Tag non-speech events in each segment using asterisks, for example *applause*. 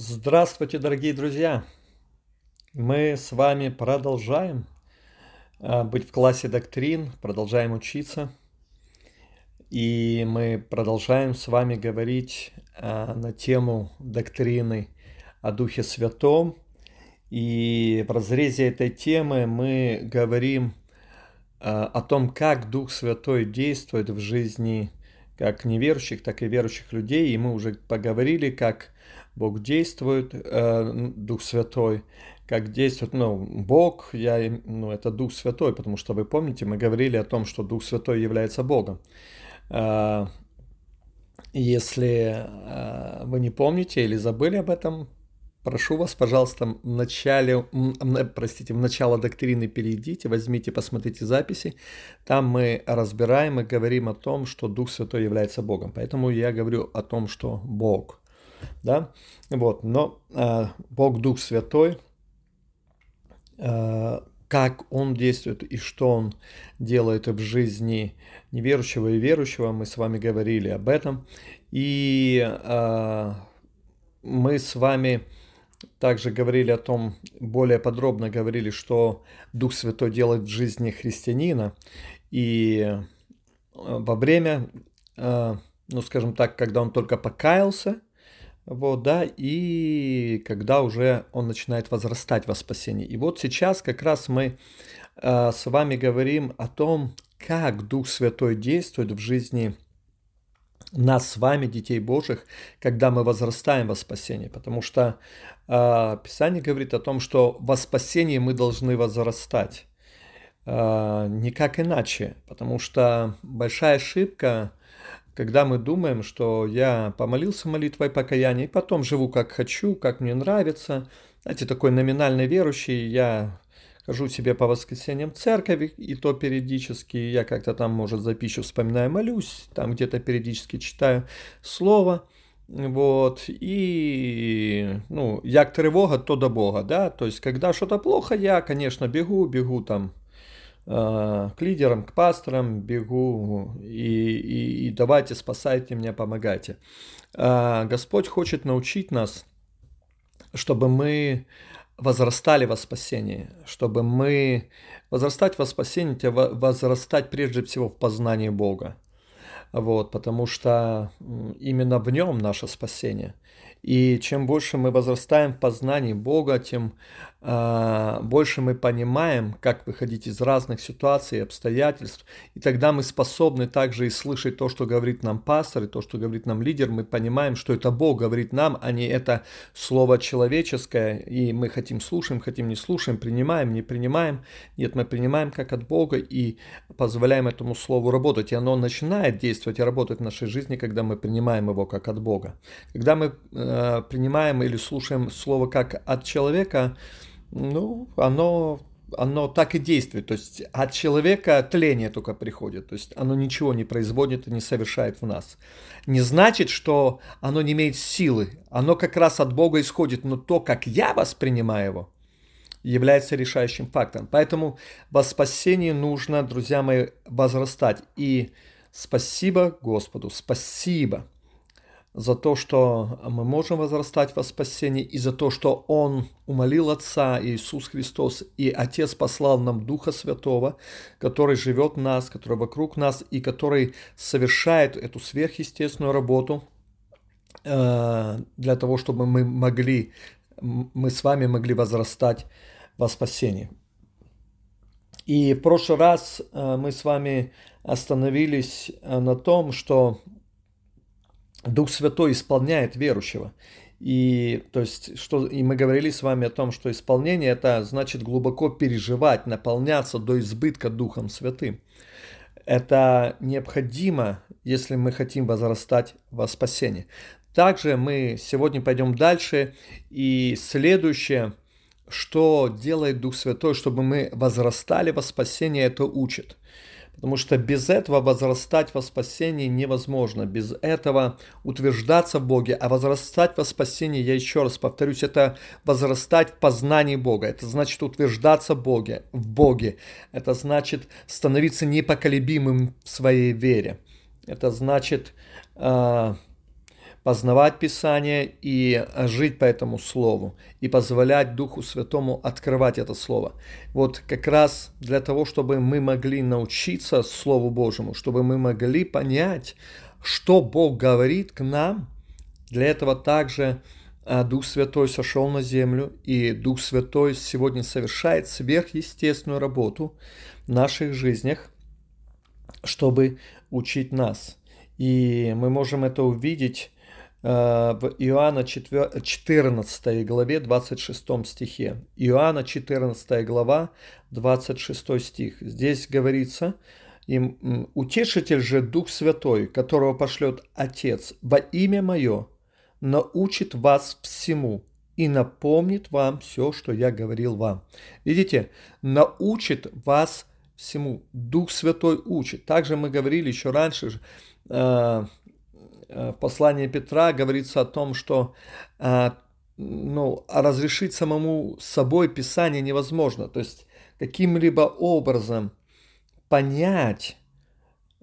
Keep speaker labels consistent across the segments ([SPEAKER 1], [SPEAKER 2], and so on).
[SPEAKER 1] Здравствуйте, дорогие друзья! Мы с вами продолжаем а, быть в классе доктрин, продолжаем учиться. И мы продолжаем с вами говорить а, на тему доктрины о Духе Святом. И в разрезе этой темы мы говорим а, о том, как Дух Святой действует в жизни как неверующих, так и верующих людей. И мы уже поговорили, как Бог действует, э, Дух Святой, как действует, ну, Бог, я, ну, это Дух Святой, потому что вы помните, мы говорили о том, что Дух Святой является Богом. Э, если э, вы не помните или забыли об этом, прошу вас, пожалуйста, в начале, простите, в начало доктрины перейдите, возьмите, посмотрите записи. Там мы разбираем и говорим о том, что Дух Святой является Богом. Поэтому я говорю о том, что Бог да, вот, но э, Бог Дух Святой, э, как Он действует и что Он делает в жизни неверующего и верующего, мы с вами говорили об этом, и э, мы с вами также говорили о том, более подробно говорили, что Дух Святой делает в жизни христианина, и во время, ну скажем так, когда он только покаялся, вот, да, и когда уже он начинает возрастать во спасении. И вот сейчас как раз мы э, с вами говорим о том, как Дух Святой действует в жизни нас с вами, детей Божьих, когда мы возрастаем во спасении. Потому что э, Писание говорит о том, что во спасении мы должны возрастать. Э, никак иначе. Потому что большая ошибка когда мы думаем, что я помолился молитвой покаяния, и потом живу как хочу, как мне нравится. Знаете, такой номинальный верующий, я хожу себе по воскресеньям в церковь, и то периодически я как-то там, может, за пищу вспоминаю, молюсь, там где-то периодически читаю слово, вот, и, ну, як тревога, то до Бога, да, то есть, когда что-то плохо, я, конечно, бегу, бегу там к лидерам, к пасторам бегу и, и, и давайте спасайте меня, помогайте. Э, Господь хочет научить нас, чтобы мы возрастали во спасении, чтобы мы возрастать во спасении, возрастать прежде всего в познании Бога. Вот, потому что именно в нем наше спасение. И чем больше мы возрастаем в познании Бога, тем больше мы понимаем, как выходить из разных ситуаций и обстоятельств, и тогда мы способны также и слышать то, что говорит нам пастор, и то, что говорит нам лидер, мы понимаем, что это Бог говорит нам, а не это слово человеческое, и мы хотим слушаем, хотим не слушаем, принимаем, не принимаем, нет, мы принимаем как от Бога и позволяем этому слову работать, и оно начинает действовать и работать в нашей жизни, когда мы принимаем его как от Бога. Когда мы э, принимаем или слушаем слово как от человека, ну, оно, оно так и действует. То есть от человека тление только приходит. То есть оно ничего не производит и не совершает в нас. Не значит, что оно не имеет силы. Оно как раз от Бога исходит. Но то, как я воспринимаю его, является решающим фактором. Поэтому во спасении нужно, друзья мои, возрастать. И спасибо Господу, спасибо за то, что мы можем возрастать во спасении, и за то, что Он умолил Отца Иисус Христос, и Отец послал нам Духа Святого, который живет в нас, который вокруг нас, и который совершает эту сверхъестественную работу э, для того, чтобы мы могли, мы с вами могли возрастать во спасении. И в прошлый раз э, мы с вами остановились э, на том, что Дух Святой исполняет верующего. И, то есть, что, и мы говорили с вами о том, что исполнение это значит глубоко переживать, наполняться до избытка Духом Святым. Это необходимо, если мы хотим возрастать во спасение. Также мы сегодня пойдем дальше. И следующее, что делает Дух Святой, чтобы мы возрастали во спасение, это учит. Потому что без этого возрастать во спасении невозможно. Без этого утверждаться в Боге. А возрастать во спасении, я еще раз повторюсь, это возрастать в познании Бога. Это значит утверждаться в Боге. В Боге. Это значит становиться непоколебимым в своей вере. Это значит э, познавать Писание и жить по этому Слову, и позволять Духу Святому открывать это Слово. Вот как раз для того, чтобы мы могли научиться Слову Божьему, чтобы мы могли понять, что Бог говорит к нам, для этого также а, Дух Святой сошел на землю, и Дух Святой сегодня совершает сверхъестественную работу в наших жизнях, чтобы учить нас. И мы можем это увидеть в Иоанна 14 главе 26 стихе. Иоанна 14 глава 26 стих. Здесь говорится, им, «Утешитель же Дух Святой, которого пошлет Отец во имя Мое, научит вас всему и напомнит вам все, что я говорил вам. Видите, научит вас всему. Дух Святой учит. Также мы говорили еще раньше, э, э, в послании Петра говорится о том, что э, ну, разрешить самому собой Писание невозможно. То есть каким-либо образом понять,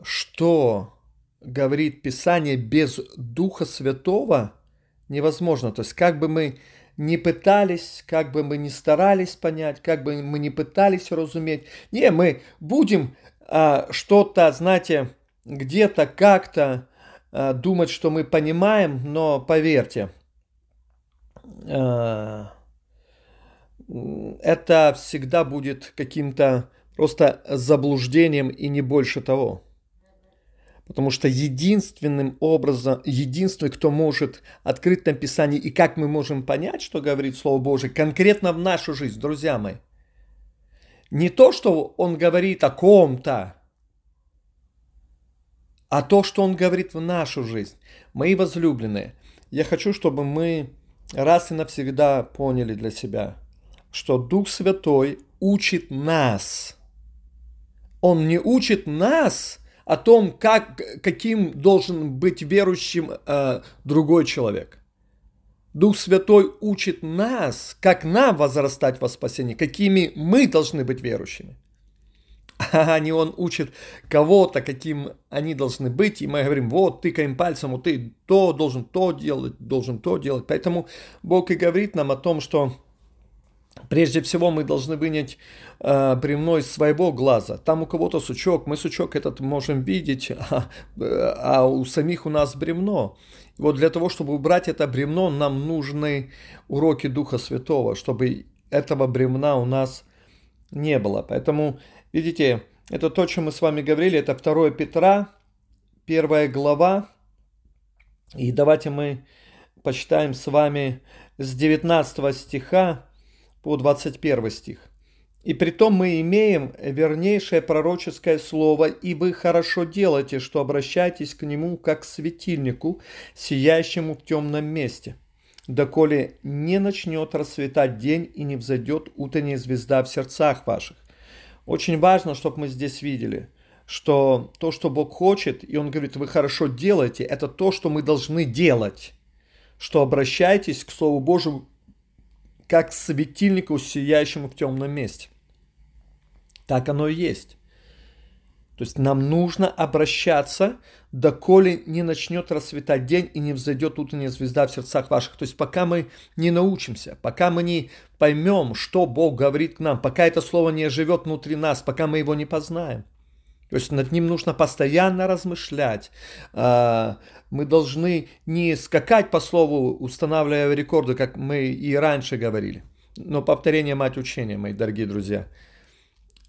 [SPEAKER 1] что говорит Писание без Духа Святого – невозможно. То есть как бы мы не пытались, как бы мы не старались понять, как бы мы не пытались разуметь, не, мы будем а, что-то, знаете, где-то как-то а, думать, что мы понимаем, но поверьте, а, это всегда будет каким-то просто заблуждением и не больше того. Потому что единственным образом, единственный, кто может открыть нам Писание и как мы можем понять, что говорит Слово Божие, конкретно в нашу жизнь, друзья мои. Не то, что он говорит о ком-то, а то, что он говорит в нашу жизнь. Мои возлюбленные, я хочу, чтобы мы раз и навсегда поняли для себя, что Дух Святой учит нас. Он не учит нас – о том, как, каким должен быть верующим э, другой человек. Дух Святой учит нас, как нам возрастать во спасении, какими мы должны быть верующими. *laughs* А не он учит кого-то, каким они должны быть, и мы говорим, вот, тыкаем пальцем, вот ты то должен то делать, должен то делать. Поэтому Бог и говорит нам о том, что Прежде всего мы должны вынять э, бревно из своего глаза. Там у кого-то сучок, мы сучок этот можем видеть, *laughs* а, а у самих у нас бревно. И вот для того, чтобы убрать это бревно, нам нужны уроки Духа Святого, чтобы этого бревна у нас не было. Поэтому, видите, это то, о чем мы с вами говорили, это 2 Петра, первая глава. И давайте мы почитаем с вами с 19 стиха по 21 стих. «И притом мы имеем вернейшее пророческое слово, и вы хорошо делаете, что обращаетесь к нему как к светильнику, сияющему в темном месте, доколе не начнет расцветать день и не взойдет утренняя звезда в сердцах ваших». Очень важно, чтобы мы здесь видели, что то, что Бог хочет, и Он говорит, вы хорошо делаете, это то, что мы должны делать, что обращайтесь к Слову Божьему как светильнику, сияющему в темном месте. Так оно и есть. То есть нам нужно обращаться, доколе не начнет расцветать день и не взойдет утренняя звезда в сердцах ваших. То есть пока мы не научимся, пока мы не поймем, что Бог говорит к нам, пока это слово не живет внутри нас, пока мы его не познаем – то есть над ним нужно постоянно размышлять. А, мы должны не скакать по слову, устанавливая рекорды, как мы и раньше говорили. Но повторение мать учения, мои дорогие друзья.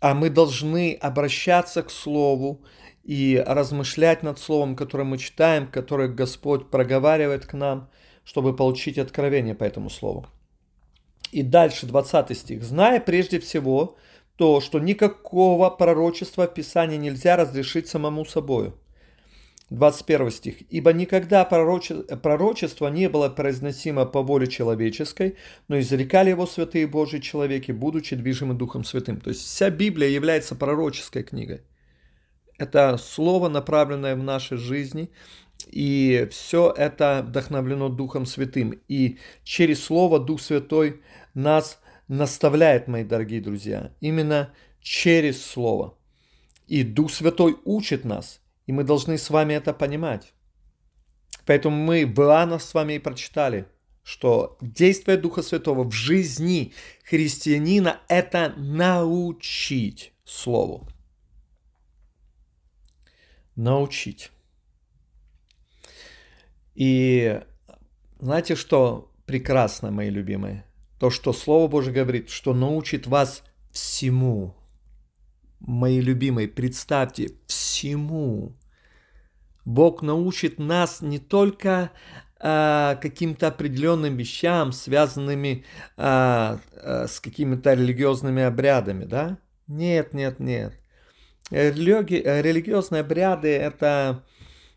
[SPEAKER 1] А мы должны обращаться к слову и размышлять над словом, которое мы читаем, которое Господь проговаривает к нам, чтобы получить откровение по этому слову. И дальше 20 стих. «Зная прежде всего, то, что никакого пророчества в Писании нельзя разрешить самому собою. 21 стих. «Ибо никогда пророчество не было произносимо по воле человеческой, но изрекали его святые Божьи человеки, будучи движимы Духом Святым». То есть вся Библия является пророческой книгой. Это слово, направленное в нашей жизни, и все это вдохновлено Духом Святым. И через Слово Дух Святой нас наставляет, мои дорогие друзья, именно через Слово. И Дух Святой учит нас, и мы должны с вами это понимать. Поэтому мы в Иоанна с вами и прочитали, что действие Духа Святого в жизни христианина – это научить Слову. Научить. И знаете, что прекрасно, мои любимые? То, что Слово Божье говорит, что научит вас всему. Мои любимые, представьте, всему. Бог научит нас не только а, каким-то определенным вещам, связанными а, а, с какими-то религиозными обрядами, да? Нет, нет, нет. Религи... Религиозные обряды это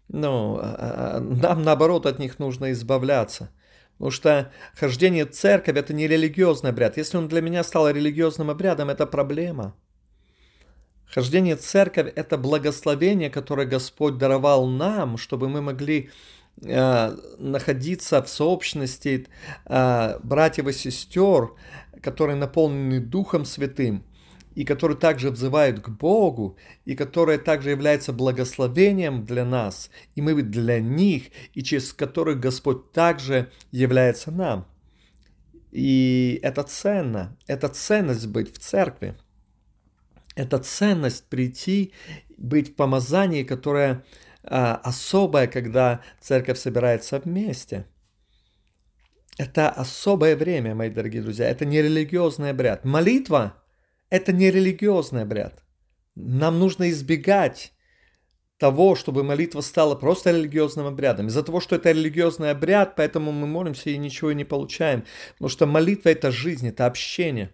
[SPEAKER 1] ну, а, нам наоборот от них нужно избавляться. Потому что хождение в церковь это не религиозный обряд. Если он для меня стал религиозным обрядом, это проблема. Хождение в церковь это благословение, которое Господь даровал нам, чтобы мы могли э, находиться в сообщности э, братьев и сестер, которые наполнены Духом Святым и которые также взывают к Богу, и которые также являются благословением для нас, и мы для них, и через которых Господь также является нам. И это ценно, это ценность быть в церкви, это ценность прийти, быть в помазании, которое а, особое, когда церковь собирается вместе. Это особое время, мои дорогие друзья, это не религиозный обряд. Молитва – это не религиозный обряд. Нам нужно избегать того, чтобы молитва стала просто религиозным обрядом. Из-за того, что это религиозный обряд, поэтому мы молимся и ничего не получаем. Потому что молитва – это жизнь, это общение.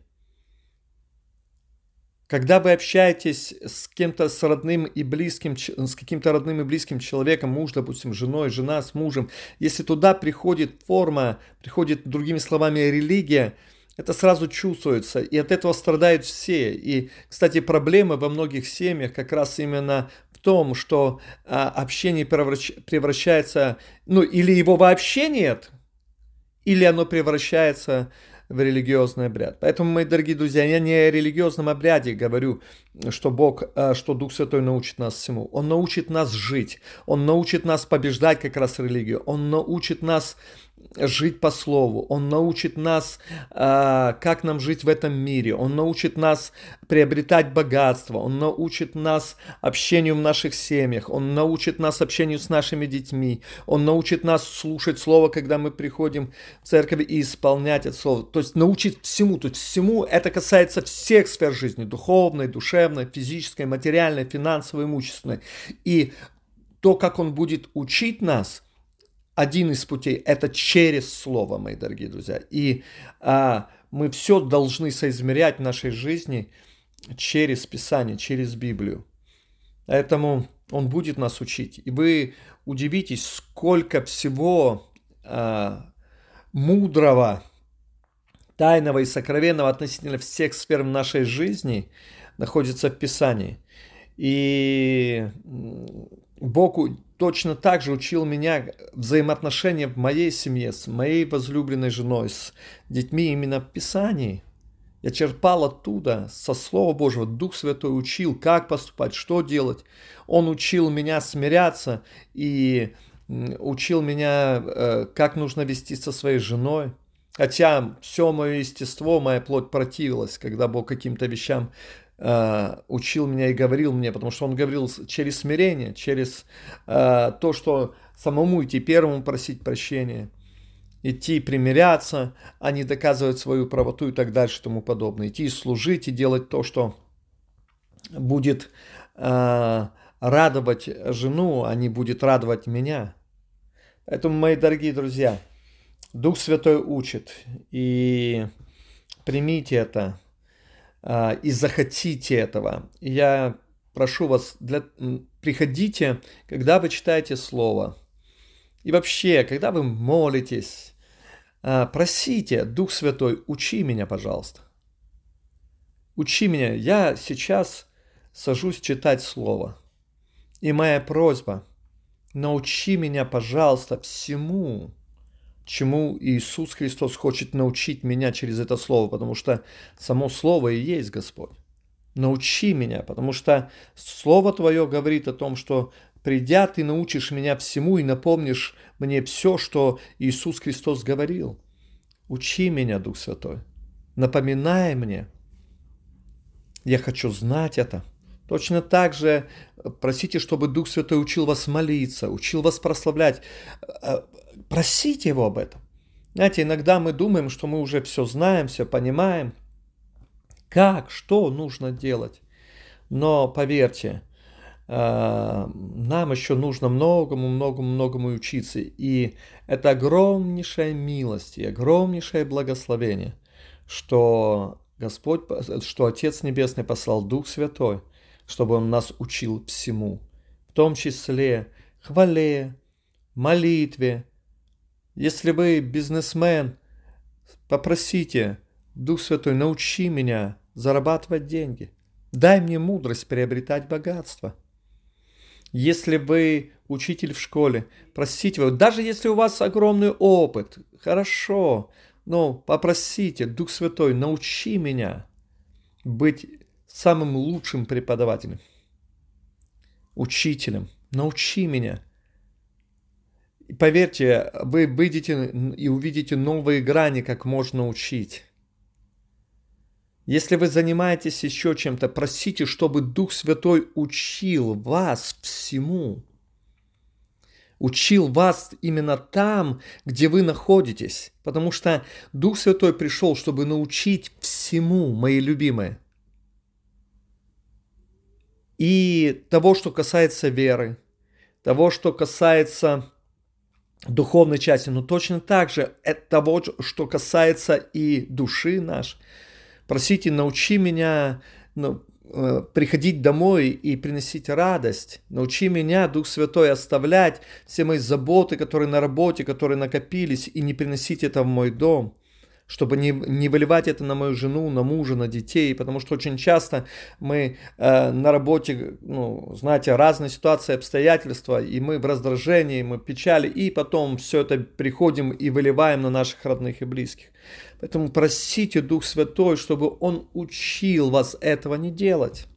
[SPEAKER 1] Когда вы общаетесь с кем-то, с родным и близким, с каким-то родным и близким человеком, муж, допустим, женой, жена с мужем, если туда приходит форма, приходит, другими словами, религия – это сразу чувствуется, и от этого страдают все. И, кстати, проблемы во многих семьях как раз именно в том, что а, общение превращ... превращается, ну, или его вообще нет, или оно превращается в религиозный обряд. Поэтому, мои дорогие друзья, я не о религиозном обряде говорю, что Бог, а, что Дух Святой научит нас всему. Он научит нас жить, Он научит нас побеждать как раз религию, Он научит нас жить по слову, Он научит нас, а, как нам жить в этом мире, Он научит нас приобретать богатство, Он научит нас общению в наших семьях, Он научит нас общению с нашими детьми, Он научит нас слушать Слово, когда мы приходим в церковь и исполнять это Слово. То есть научит всему, то есть всему это касается всех сфер жизни, духовной, душевной, физической, материальной, финансовой, имущественной. И то, как Он будет учить нас – один из путей – это через Слово, мои дорогие друзья. И а, мы все должны соизмерять в нашей жизни через Писание, через Библию. Поэтому Он будет нас учить. И вы удивитесь, сколько всего а, мудрого, тайного и сокровенного относительно всех сфер нашей жизни находится в Писании. И Бог точно так же учил меня взаимоотношения в моей семье, с моей возлюбленной женой, с детьми именно в Писании. Я черпал оттуда, со Слова Божьего, Дух Святой учил, как поступать, что делать. Он учил меня смиряться и учил меня, э, как нужно вести со своей женой. Хотя все мое естество, моя плоть противилась, когда Бог каким-то вещам Э, учил меня и говорил мне, потому что он говорил через смирение, через э, то, что самому идти первому просить прощения, идти примиряться, а не доказывать свою правоту и так дальше и тому подобное. Идти служить и делать то, что будет э, радовать жену, а не будет радовать меня. Поэтому, мои дорогие друзья, Дух Святой учит, и примите это – а, и захотите этого. Я прошу вас, для... приходите, когда вы читаете Слово. И вообще, когда вы молитесь, а, просите, Дух Святой, учи меня, пожалуйста. Учи меня. Я сейчас сажусь читать Слово. И моя просьба, научи меня, пожалуйста, всему, чему Иисус Христос хочет научить меня через это слово, потому что само слово и есть Господь. Научи меня, потому что Слово Твое говорит о том, что придя, ты научишь меня всему и напомнишь мне все, что Иисус Христос говорил. Учи меня, Дух Святой. Напоминай мне. Я хочу знать это. Точно так же просите, чтобы Дух Святой учил вас молиться, учил вас прославлять. Просите Его об этом. Знаете, иногда мы думаем, что мы уже все знаем, все понимаем. Как, что нужно делать. Но поверьте, э, нам еще нужно многому, многому, многому учиться. И это огромнейшая милость и огромнейшее благословение, что Господь, что Отец Небесный послал Дух Святой, чтобы Он нас учил всему, в том числе хвале, молитве. Если вы бизнесмен, попросите, Дух Святой, научи меня зарабатывать деньги. Дай мне мудрость приобретать богатство. Если вы учитель в школе, просите его, даже если у вас огромный опыт, хорошо, но попросите, Дух Святой, научи меня быть самым лучшим преподавателем, учителем. Научи меня. Поверьте, вы выйдете и увидите новые грани, как можно учить. Если вы занимаетесь еще чем-то, просите, чтобы Дух Святой учил вас всему. Учил вас именно там, где вы находитесь. Потому что Дух Святой пришел, чтобы научить всему, мои любимые. И того, что касается веры, того, что касается духовной части, но точно так же того, что касается и души нашей, Просите, научи меня ну, э, приходить домой и приносить радость. Научи меня, Дух Святой, оставлять все мои заботы, которые на работе, которые накопились, и не приносить это в мой дом чтобы не, не выливать это на мою жену, на мужа, на детей, потому что очень часто мы э, на работе, ну, знаете, разные ситуации, обстоятельства, и мы в раздражении, мы в печали, и потом все это приходим и выливаем на наших родных и близких. Поэтому просите Дух Святой, чтобы Он учил вас этого не делать.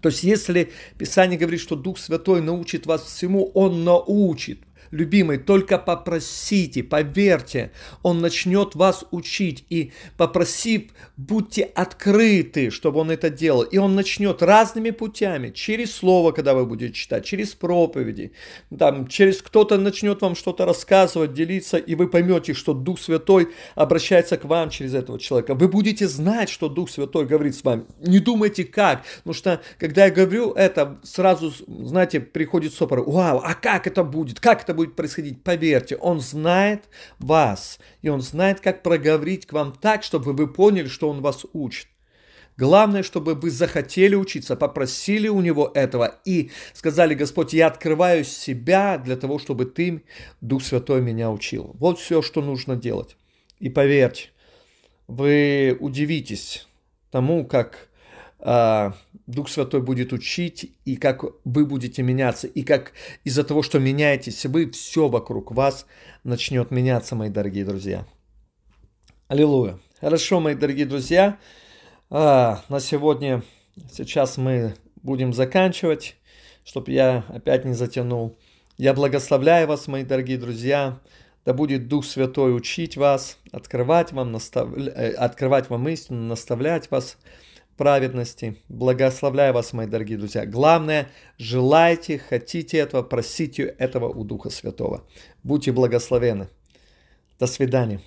[SPEAKER 1] То есть, если Писание говорит, что Дух Святой научит вас всему, Он научит любимый, только попросите, поверьте, Он начнет вас учить. И попросив, будьте открыты, чтобы Он это делал. И Он начнет разными путями, через слово, когда вы будете читать, через проповеди, там, через кто-то начнет вам что-то рассказывать, делиться, и вы поймете, что Дух Святой обращается к вам через этого человека. Вы будете знать, что Дух Святой говорит с вами. Не думайте как, потому что, когда я говорю это, сразу, знаете, приходит сопор. Вау, а как это будет? Как это будет происходить, поверьте, Он знает вас, и Он знает, как проговорить к вам так, чтобы вы поняли, что Он вас учит. Главное, чтобы вы захотели учиться, попросили у Него этого и сказали, Господь, я открываю себя для того, чтобы Ты, Дух Святой, меня учил. Вот все, что нужно делать. И поверьте, вы удивитесь тому, как а, Дух Святой будет учить, и как вы будете меняться, и как из-за того, что меняетесь вы, все вокруг вас начнет меняться, мои дорогие друзья. Аллилуйя. Хорошо, мои дорогие друзья, а, на сегодня, сейчас мы будем заканчивать, чтобы я опять не затянул. Я благословляю вас, мои дорогие друзья. Да будет Дух Святой учить вас, открывать вам, настав... Э, открывать вам истину, наставлять вас праведности. Благословляю вас, мои дорогие друзья. Главное, желайте, хотите этого, просите этого у Духа Святого. Будьте благословены. До свидания.